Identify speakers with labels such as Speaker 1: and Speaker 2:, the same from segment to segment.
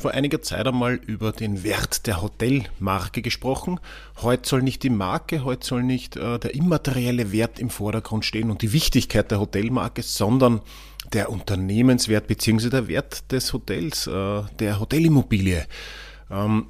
Speaker 1: vor einiger Zeit einmal über den Wert der Hotelmarke gesprochen. Heute soll nicht die Marke, heute soll nicht äh, der immaterielle Wert im Vordergrund stehen und die Wichtigkeit der Hotelmarke, sondern der Unternehmenswert bzw. der Wert des Hotels, äh, der Hotelimmobilie. Ähm,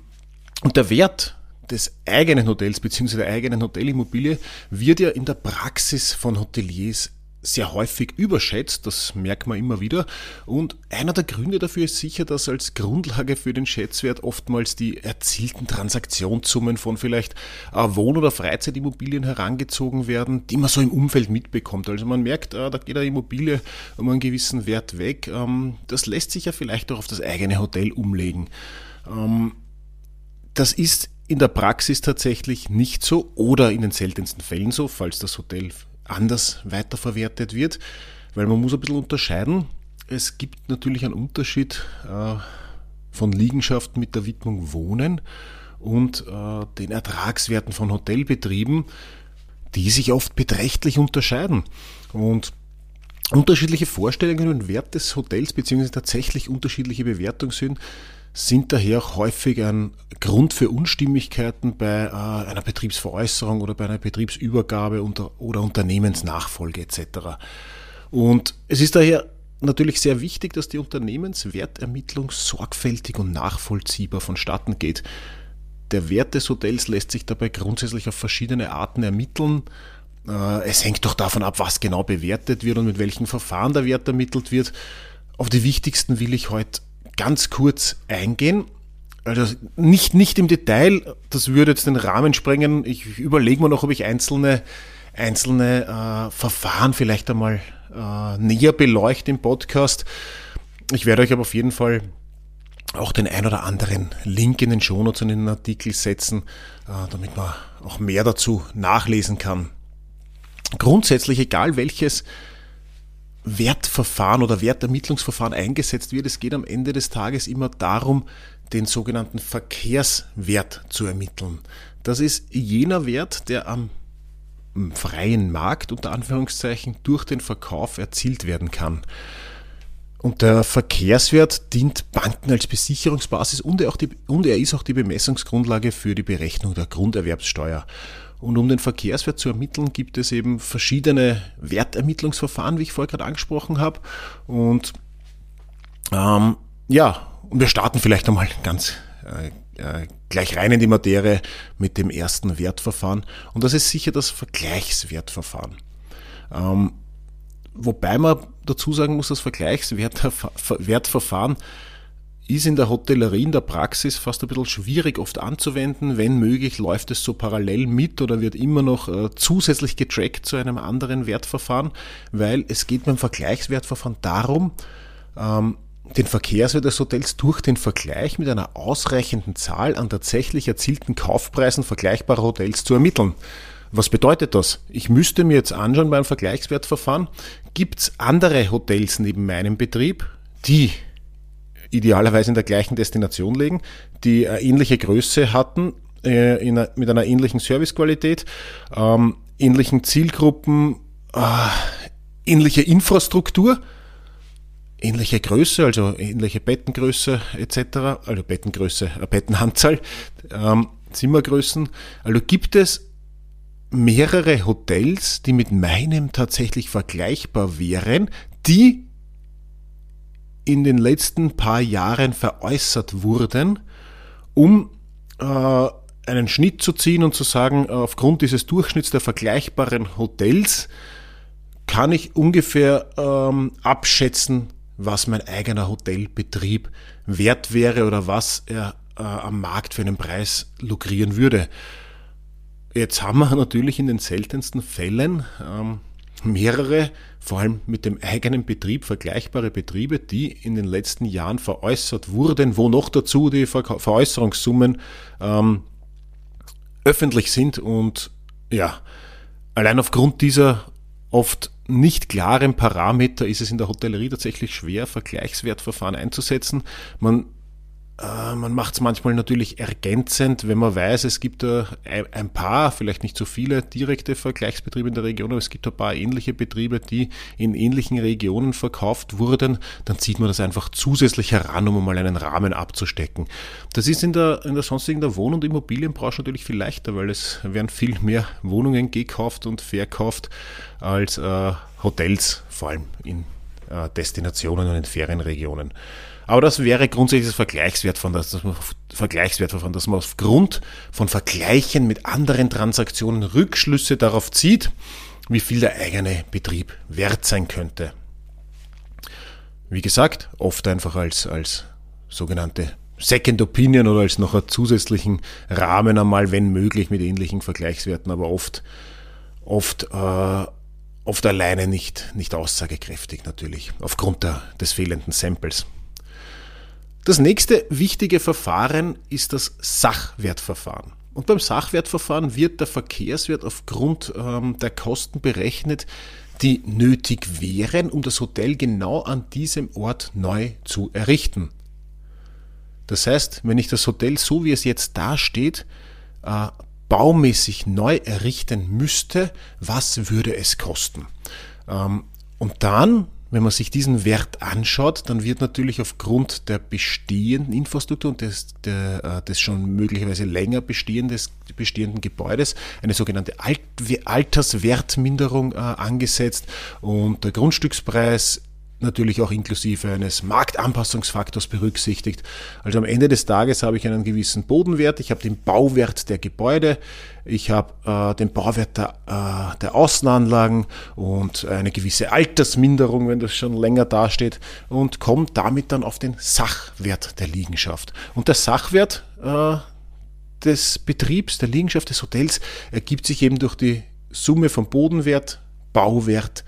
Speaker 1: und der Wert des eigenen Hotels bzw. der eigenen Hotelimmobilie wird ja in der Praxis von Hoteliers sehr häufig überschätzt, das merkt man immer wieder. Und einer der Gründe dafür ist sicher, dass als Grundlage für den Schätzwert oftmals die erzielten Transaktionssummen von vielleicht äh, Wohn- oder Freizeitimmobilien herangezogen werden, die man so im Umfeld mitbekommt. Also man merkt, äh, da geht eine Immobilie um einen gewissen Wert weg. Ähm, das lässt sich ja vielleicht auch auf das eigene Hotel umlegen. Ähm, das ist in der Praxis tatsächlich nicht so oder in den seltensten Fällen so, falls das Hotel anders weiterverwertet wird, weil man muss ein bisschen unterscheiden. Es gibt natürlich einen Unterschied äh, von Liegenschaften mit der Widmung Wohnen und äh, den Ertragswerten von Hotelbetrieben, die sich oft beträchtlich unterscheiden. Und unterschiedliche Vorstellungen und Wert des Hotels beziehungsweise tatsächlich unterschiedliche Bewertungen sind, sind daher auch häufig ein Grund für Unstimmigkeiten bei äh, einer Betriebsveräußerung oder bei einer Betriebsübergabe oder Unternehmensnachfolge etc. Und es ist daher natürlich sehr wichtig, dass die Unternehmenswertermittlung sorgfältig und nachvollziehbar vonstatten geht. Der Wert des Hotels lässt sich dabei grundsätzlich auf verschiedene Arten ermitteln. Äh, es hängt doch davon ab, was genau bewertet wird und mit welchen Verfahren der Wert ermittelt wird. Auf die wichtigsten will ich heute ganz kurz eingehen. Also nicht, nicht im Detail, das würde jetzt den Rahmen sprengen. Ich überlege mir noch, ob ich einzelne, einzelne äh, Verfahren vielleicht einmal äh, näher beleuchte im Podcast. Ich werde euch aber auf jeden Fall auch den ein oder anderen Link in den Shownotes und in den Artikel setzen, äh, damit man auch mehr dazu nachlesen kann. Grundsätzlich, egal welches Wertverfahren oder Wertermittlungsverfahren eingesetzt wird. Es geht am Ende des Tages immer darum, den sogenannten Verkehrswert zu ermitteln. Das ist jener Wert, der am freien Markt unter Anführungszeichen durch den Verkauf erzielt werden kann. Und der Verkehrswert dient Banken als Besicherungsbasis und er, die, und er ist auch die Bemessungsgrundlage für die Berechnung der Grunderwerbssteuer. Und um den Verkehrswert zu ermitteln, gibt es eben verschiedene Wertermittlungsverfahren, wie ich vorher gerade angesprochen habe. Und ähm, ja, und wir starten vielleicht einmal ganz äh, äh, gleich rein in die Materie mit dem ersten Wertverfahren. Und das ist sicher das Vergleichswertverfahren. Ähm, wobei man dazu sagen muss, das Vergleichswertverfahren ist in der Hotellerie, in der Praxis fast ein bisschen schwierig oft anzuwenden. Wenn möglich, läuft es so parallel mit oder wird immer noch äh, zusätzlich getrackt zu einem anderen Wertverfahren, weil es geht beim Vergleichswertverfahren darum, ähm, den Verkehrswert des Hotels durch den Vergleich mit einer ausreichenden Zahl an tatsächlich erzielten Kaufpreisen vergleichbarer Hotels zu ermitteln. Was bedeutet das? Ich müsste mir jetzt anschauen beim Vergleichswertverfahren, gibt es andere Hotels neben meinem Betrieb, die idealerweise in der gleichen Destination legen, die eine ähnliche Größe hatten, äh, in, mit einer ähnlichen Servicequalität, ähm, ähnlichen Zielgruppen, äh, ähnliche Infrastruktur, ähnliche Größe, also ähnliche Bettengröße etc., also Bettengröße, äh, Bettenanzahl, ähm, Zimmergrößen. Also gibt es mehrere Hotels, die mit meinem tatsächlich vergleichbar wären, die in den letzten paar Jahren veräußert wurden, um äh, einen Schnitt zu ziehen und zu sagen, aufgrund dieses Durchschnitts der vergleichbaren Hotels kann ich ungefähr ähm, abschätzen, was mein eigener Hotelbetrieb wert wäre oder was er äh, am Markt für einen Preis lukrieren würde. Jetzt haben wir natürlich in den seltensten Fällen ähm, mehrere, vor allem mit dem eigenen Betrieb, vergleichbare Betriebe, die in den letzten Jahren veräußert wurden, wo noch dazu die Veräußerungssummen ähm, öffentlich sind und ja, allein aufgrund dieser oft nicht klaren Parameter ist es in der Hotellerie tatsächlich schwer, Vergleichswertverfahren einzusetzen. Man man macht es manchmal natürlich ergänzend, wenn man weiß, es gibt ein paar, vielleicht nicht so viele direkte Vergleichsbetriebe in der Region, aber es gibt ein paar ähnliche Betriebe, die in ähnlichen Regionen verkauft wurden, dann zieht man das einfach zusätzlich heran, um mal einen Rahmen abzustecken. Das ist in der, in der sonstigen der Wohn- und Immobilienbranche natürlich viel leichter, weil es werden viel mehr Wohnungen gekauft und verkauft als äh, Hotels, vor allem in äh, Destinationen und in Ferienregionen. Aber das wäre grundsätzlich das Vergleichswert von das, das Vergleichswert von, dass man aufgrund von Vergleichen mit anderen Transaktionen Rückschlüsse darauf zieht, wie viel der eigene Betrieb wert sein könnte. Wie gesagt, oft einfach als, als sogenannte Second Opinion oder als noch einen zusätzlichen Rahmen einmal, wenn möglich, mit ähnlichen Vergleichswerten, aber oft, oft, äh, oft alleine nicht, nicht aussagekräftig natürlich, aufgrund der, des fehlenden Samples. Das nächste wichtige Verfahren ist das Sachwertverfahren. Und beim Sachwertverfahren wird der Verkehrswert aufgrund ähm, der Kosten berechnet, die nötig wären, um das Hotel genau an diesem Ort neu zu errichten. Das heißt, wenn ich das Hotel so wie es jetzt dasteht, äh, baumäßig neu errichten müsste, was würde es kosten? Ähm, und dann wenn man sich diesen Wert anschaut, dann wird natürlich aufgrund der bestehenden Infrastruktur und des, der, äh, des schon möglicherweise länger bestehendes, bestehenden Gebäudes eine sogenannte Alt Alterswertminderung äh, angesetzt. Und der Grundstückspreis natürlich auch inklusive eines Marktanpassungsfaktors berücksichtigt. Also am Ende des Tages habe ich einen gewissen Bodenwert, ich habe den Bauwert der Gebäude, ich habe äh, den Bauwert der, äh, der Außenanlagen und eine gewisse Altersminderung, wenn das schon länger dasteht und komme damit dann auf den Sachwert der Liegenschaft. Und der Sachwert äh, des Betriebs, der Liegenschaft des Hotels ergibt sich eben durch die Summe vom Bodenwert, Bauwert,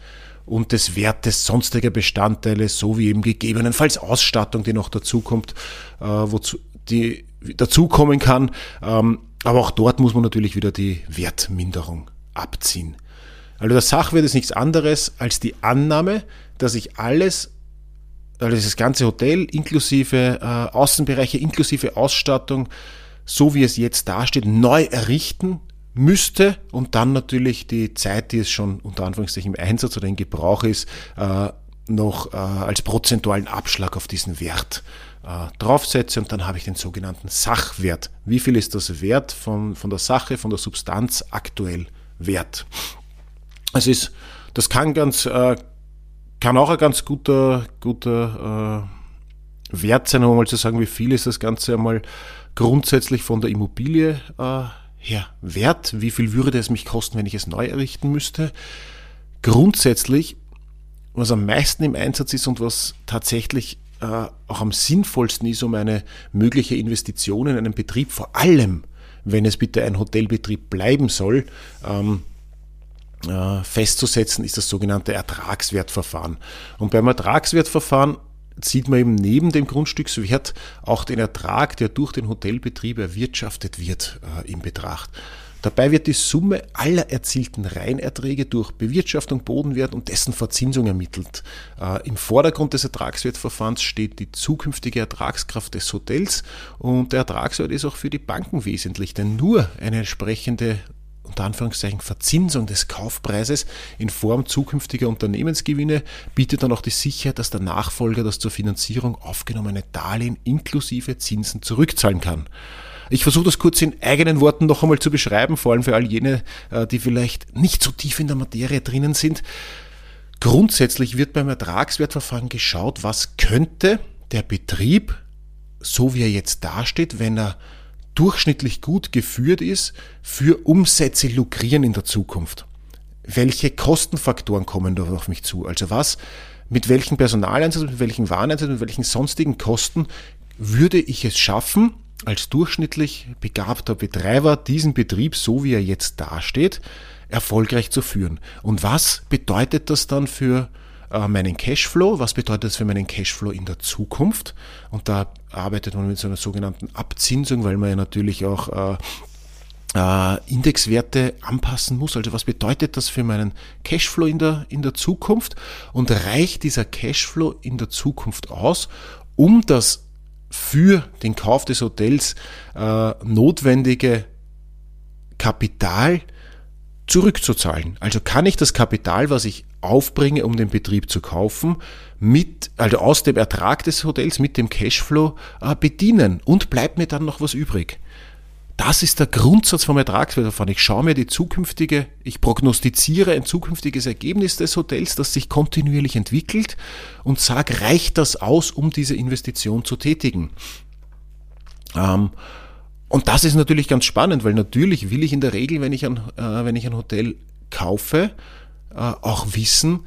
Speaker 1: und des Wertes sonstiger Bestandteile sowie eben gegebenenfalls Ausstattung, die noch dazukommt, äh, wozu die dazukommen kann. Ähm, aber auch dort muss man natürlich wieder die Wertminderung abziehen. Also der Sachwert ist nichts anderes als die Annahme, dass ich alles, also das ganze Hotel inklusive äh, Außenbereiche, inklusive Ausstattung, so wie es jetzt dasteht, neu errichten müsste und dann natürlich die Zeit, die es schon unter Anführungszeichen im Einsatz oder in Gebrauch ist, äh, noch äh, als prozentualen Abschlag auf diesen Wert äh, draufsetze und dann habe ich den sogenannten Sachwert. Wie viel ist das Wert von, von der Sache, von der Substanz aktuell wert? Es ist, das kann ganz, kann auch ein ganz guter, guter Wert sein, um mal zu sagen, wie viel ist das Ganze einmal grundsätzlich von der Immobilie ja, wert? Wie viel würde es mich kosten, wenn ich es neu errichten müsste? Grundsätzlich, was am meisten im Einsatz ist und was tatsächlich äh, auch am sinnvollsten ist, um eine mögliche Investition in einen Betrieb, vor allem wenn es bitte ein Hotelbetrieb bleiben soll, ähm, äh, festzusetzen, ist das sogenannte Ertragswertverfahren. Und beim Ertragswertverfahren zieht man eben neben dem Grundstückswert auch den Ertrag, der durch den Hotelbetrieb erwirtschaftet wird, äh, in Betracht. Dabei wird die Summe aller erzielten Reinerträge durch Bewirtschaftung, Bodenwert und dessen Verzinsung ermittelt. Äh, Im Vordergrund des Ertragswertverfahrens steht die zukünftige Ertragskraft des Hotels und der Ertragswert ist auch für die Banken wesentlich, denn nur eine entsprechende unter Anführungszeichen Verzinsung des Kaufpreises in Form zukünftiger Unternehmensgewinne bietet dann auch die Sicherheit, dass der Nachfolger das zur Finanzierung aufgenommene Darlehen inklusive Zinsen zurückzahlen kann. Ich versuche das kurz in eigenen Worten noch einmal zu beschreiben, vor allem für all jene, äh, die vielleicht nicht so tief in der Materie drinnen sind. Grundsätzlich wird beim Ertragswertverfahren geschaut, was könnte der Betrieb, so wie er jetzt dasteht, wenn er durchschnittlich gut geführt ist, für Umsätze lukrieren in der Zukunft. Welche Kostenfaktoren kommen da auf mich zu? Also was, mit welchem Personaleinsatz, mit welchen Wareneinsatz, mit welchen sonstigen Kosten würde ich es schaffen, als durchschnittlich begabter Betreiber diesen Betrieb, so wie er jetzt dasteht, erfolgreich zu führen. Und was bedeutet das dann für meinen Cashflow? Was bedeutet das für meinen Cashflow in der Zukunft? Und da arbeitet man mit so einer sogenannten Abzinsung, weil man ja natürlich auch äh, äh, Indexwerte anpassen muss. Also was bedeutet das für meinen Cashflow in der, in der Zukunft? Und reicht dieser Cashflow in der Zukunft aus, um das für den Kauf des Hotels äh, notwendige Kapital zurückzuzahlen. Also kann ich das Kapital, was ich aufbringe, um den Betrieb zu kaufen, mit, also aus dem Ertrag des Hotels, mit dem Cashflow äh, bedienen und bleibt mir dann noch was übrig. Das ist der Grundsatz vom Ertragswertverfahren. Ich schaue mir die zukünftige, ich prognostiziere ein zukünftiges Ergebnis des Hotels, das sich kontinuierlich entwickelt und sage, reicht das aus, um diese Investition zu tätigen? Ähm, und das ist natürlich ganz spannend, weil natürlich will ich in der Regel, wenn ich ein, äh, wenn ich ein Hotel kaufe, auch wissen,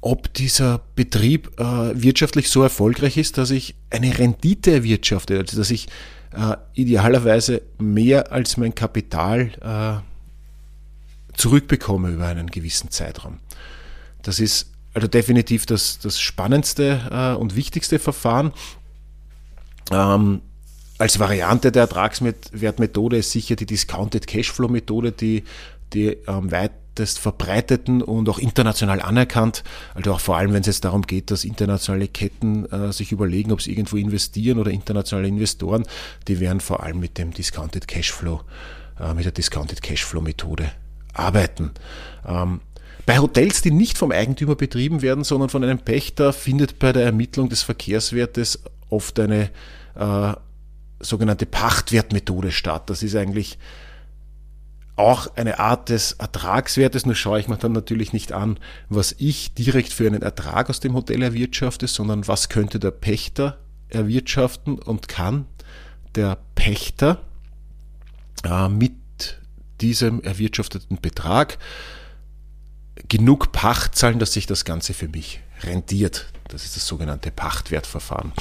Speaker 1: ob dieser Betrieb äh, wirtschaftlich so erfolgreich ist, dass ich eine Rendite erwirtschafte, also dass ich äh, idealerweise mehr als mein Kapital äh, zurückbekomme über einen gewissen Zeitraum. Das ist also definitiv das, das spannendste äh, und wichtigste Verfahren. Ähm, als Variante der Ertragswertmethode ist sicher die Discounted Cashflow Methode, die, die am weitest verbreiteten und auch international anerkannt. Also auch vor allem, wenn es jetzt darum geht, dass internationale Ketten äh, sich überlegen, ob sie irgendwo investieren oder internationale Investoren, die werden vor allem mit dem Discounted Cashflow, äh, mit der Discounted Cashflow Methode arbeiten. Ähm, bei Hotels, die nicht vom Eigentümer betrieben werden, sondern von einem Pächter, findet bei der Ermittlung des Verkehrswertes oft eine äh, sogenannte Pachtwertmethode statt. Das ist eigentlich auch eine Art des Ertragswertes, nur schaue ich mir dann natürlich nicht an, was ich direkt für einen Ertrag aus dem Hotel erwirtschafte, sondern was könnte der Pächter erwirtschaften und kann der Pächter äh, mit diesem erwirtschafteten Betrag genug Pacht zahlen, dass sich das Ganze für mich rentiert. Das ist das sogenannte Pachtwertverfahren.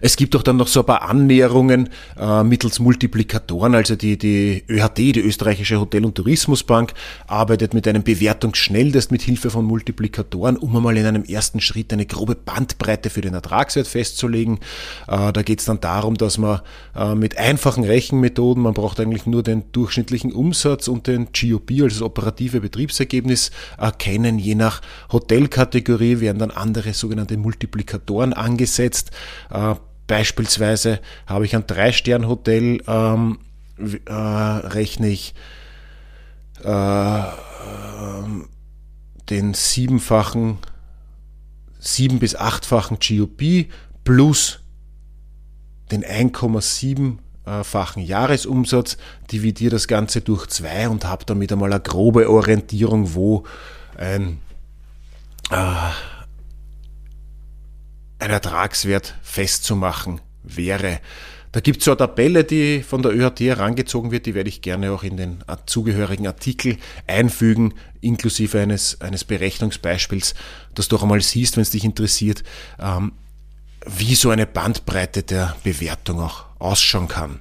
Speaker 1: Es gibt auch dann noch so ein paar Annäherungen äh, mittels Multiplikatoren. Also die, die ÖHT, die Österreichische Hotel- und Tourismusbank, arbeitet mit einem Bewertungsschnelltest mit Hilfe von Multiplikatoren, um einmal in einem ersten Schritt eine grobe Bandbreite für den Ertragswert festzulegen. Äh, da geht es dann darum, dass man äh, mit einfachen Rechenmethoden, man braucht eigentlich nur den durchschnittlichen Umsatz und den GOP, also das operative Betriebsergebnis, erkennen. Je nach Hotelkategorie werden dann andere sogenannte Multiplikatoren angesetzt. Äh, Beispielsweise habe ich ein Drei-Stern-Hotel, ähm, äh, rechne ich äh, den siebenfachen, sieben- bis achtfachen GOP plus den 1,7-fachen Jahresumsatz, dividiere das Ganze durch zwei und habe damit einmal eine grobe Orientierung, wo ein äh, ein Ertragswert festzumachen wäre. Da gibt es so eine Tabelle, die von der ÖHT herangezogen wird, die werde ich gerne auch in den zugehörigen Artikel einfügen, inklusive eines, eines Berechnungsbeispiels, dass du auch einmal siehst, wenn es dich interessiert, ähm, wie so eine Bandbreite der Bewertung auch ausschauen kann.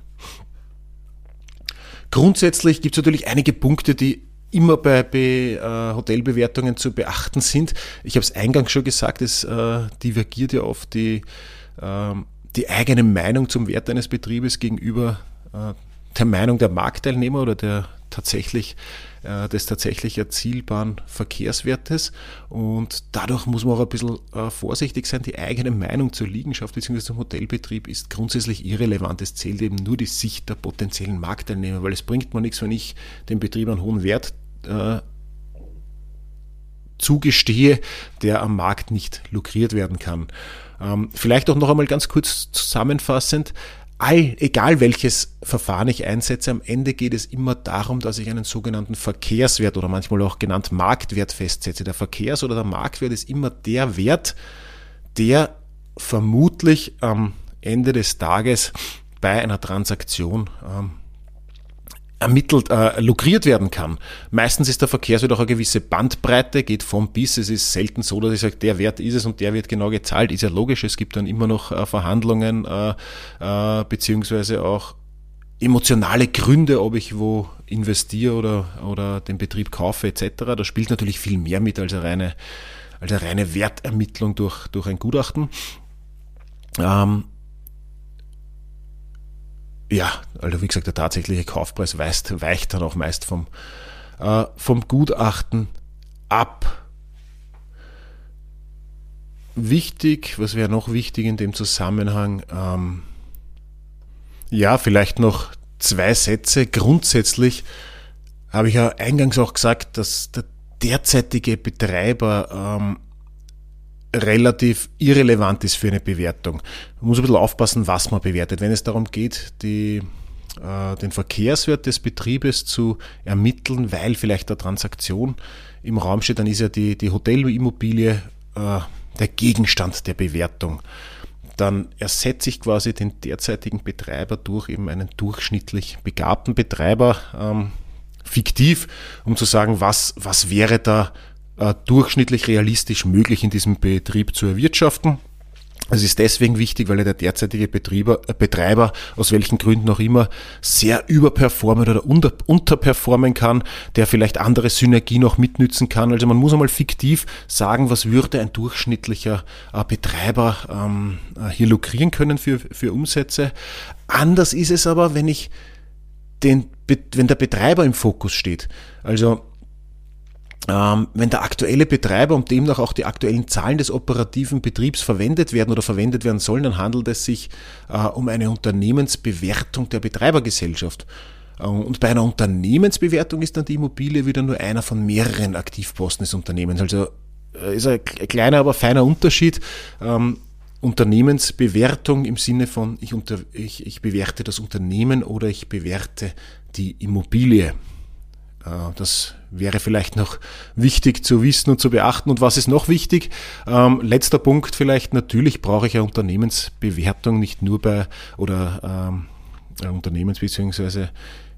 Speaker 1: Grundsätzlich gibt es natürlich einige Punkte, die immer bei, bei äh, Hotelbewertungen zu beachten sind. Ich habe es eingangs schon gesagt, es äh, divergiert ja oft die, äh, die eigene Meinung zum Wert eines Betriebes gegenüber äh, der Meinung der Marktteilnehmer oder der tatsächlich äh, des tatsächlich erzielbaren Verkehrswertes und dadurch muss man auch ein bisschen äh, vorsichtig sein. Die eigene Meinung zur Liegenschaft bzw. zum Hotelbetrieb ist grundsätzlich irrelevant. Es zählt eben nur die Sicht der potenziellen Marktteilnehmer, weil es bringt mir nichts, wenn ich dem Betrieb einen hohen Wert äh, zugestehe, der am Markt nicht lukriert werden kann. Ähm, vielleicht auch noch einmal ganz kurz zusammenfassend. All, egal welches Verfahren ich einsetze, am Ende geht es immer darum, dass ich einen sogenannten Verkehrswert oder manchmal auch genannt Marktwert festsetze. Der Verkehrs- oder der Marktwert ist immer der Wert, der vermutlich am Ende des Tages bei einer Transaktion ähm, ermittelt, äh, lukriert werden kann. Meistens ist der Verkehrswert auch eine gewisse Bandbreite, geht vom bis. Es ist selten so, dass ich sage, der Wert ist es und der wird genau gezahlt. Ist ja logisch, es gibt dann immer noch äh, Verhandlungen äh, äh, beziehungsweise auch emotionale Gründe, ob ich wo investiere oder, oder den Betrieb kaufe etc. Da spielt natürlich viel mehr mit als eine reine, als eine reine Wertermittlung durch, durch ein Gutachten. Ähm, ja, also wie gesagt, der tatsächliche Kaufpreis weicht, weicht dann auch meist vom, äh, vom Gutachten ab. Wichtig, was wäre noch wichtig in dem Zusammenhang? Ähm, ja, vielleicht noch zwei Sätze. Grundsätzlich habe ich ja eingangs auch gesagt, dass der derzeitige Betreiber ähm, relativ irrelevant ist für eine Bewertung. Man muss ein bisschen aufpassen, was man bewertet. Wenn es darum geht, die, äh, den Verkehrswert des Betriebes zu ermitteln, weil vielleicht eine Transaktion im Raum steht, dann ist ja die, die Hotelimmobilie äh, der Gegenstand der Bewertung. Dann ersetze ich quasi den derzeitigen Betreiber durch eben einen durchschnittlich begabten Betreiber, ähm, fiktiv, um zu sagen, was, was wäre da äh, durchschnittlich realistisch möglich in diesem Betrieb zu erwirtschaften. Es ist deswegen wichtig, weil der derzeitige Betrieber, äh, Betreiber, aus welchen Gründen auch immer, sehr überperformen oder unter, unterperformen kann, der vielleicht andere Synergien auch mitnützen kann. Also man muss einmal fiktiv sagen, was würde ein durchschnittlicher äh, Betreiber ähm, äh, hier lukrieren können für, für Umsätze. Anders ist es aber, wenn ich den, wenn der Betreiber im Fokus steht. Also wenn der aktuelle Betreiber und demnach auch die aktuellen Zahlen des operativen Betriebs verwendet werden oder verwendet werden sollen, dann handelt es sich äh, um eine Unternehmensbewertung der Betreibergesellschaft. Äh, und bei einer Unternehmensbewertung ist dann die Immobilie wieder nur einer von mehreren Aktivposten des Unternehmens. Also äh, ist ein kleiner, aber feiner Unterschied. Ähm, Unternehmensbewertung im Sinne von, ich, unter, ich, ich bewerte das Unternehmen oder ich bewerte die Immobilie. Das wäre vielleicht noch wichtig zu wissen und zu beachten. Und was ist noch wichtig? Ähm, letzter Punkt vielleicht, natürlich brauche ich eine Unternehmensbewertung nicht nur bei, oder ähm, Unternehmens- bzw.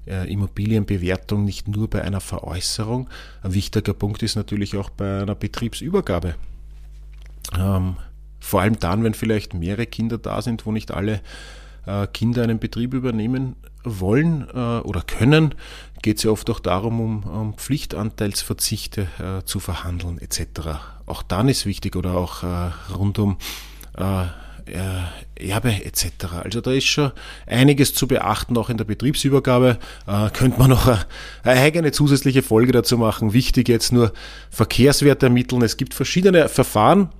Speaker 1: Äh, Immobilienbewertung nicht nur bei einer Veräußerung. Ein wichtiger Punkt ist natürlich auch bei einer Betriebsübergabe. Ähm, vor allem dann, wenn vielleicht mehrere Kinder da sind, wo nicht alle äh, Kinder einen Betrieb übernehmen wollen äh, oder können, geht es ja oft auch darum, um, um Pflichtanteilsverzichte äh, zu verhandeln etc. Auch dann ist wichtig oder auch äh, rund um äh, Erbe etc. Also da ist schon einiges zu beachten, auch in der Betriebsübergabe. Äh, könnte man noch eine, eine eigene zusätzliche Folge dazu machen. Wichtig jetzt nur Verkehrswerte ermitteln. Es gibt verschiedene Verfahren.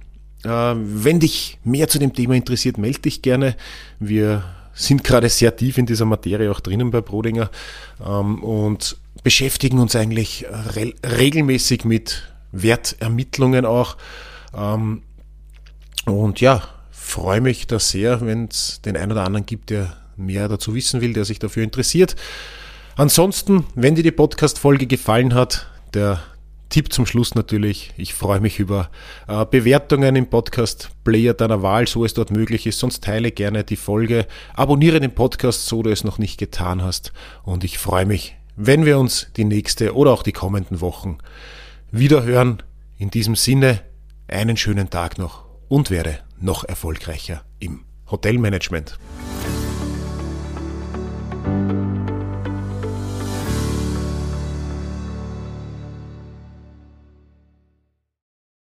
Speaker 1: Äh, wenn dich mehr zu dem Thema interessiert, melde dich gerne. Wir sind gerade sehr tief in dieser Materie auch drinnen bei Brodinger ähm, und beschäftigen uns eigentlich re regelmäßig mit Wertermittlungen auch. Ähm, und ja, freue mich da sehr, wenn es den einen oder anderen gibt, der mehr dazu wissen will, der sich dafür interessiert. Ansonsten, wenn dir die Podcast-Folge gefallen hat, der Tipp zum Schluss natürlich, ich freue mich über äh, Bewertungen im Podcast-Player deiner Wahl, so es dort möglich ist. Sonst teile gerne die Folge, abonniere den Podcast, so du es noch nicht getan hast. Und ich freue mich, wenn wir uns die nächste oder auch die kommenden Wochen wieder hören. In diesem Sinne, einen schönen Tag noch und werde noch erfolgreicher im Hotelmanagement.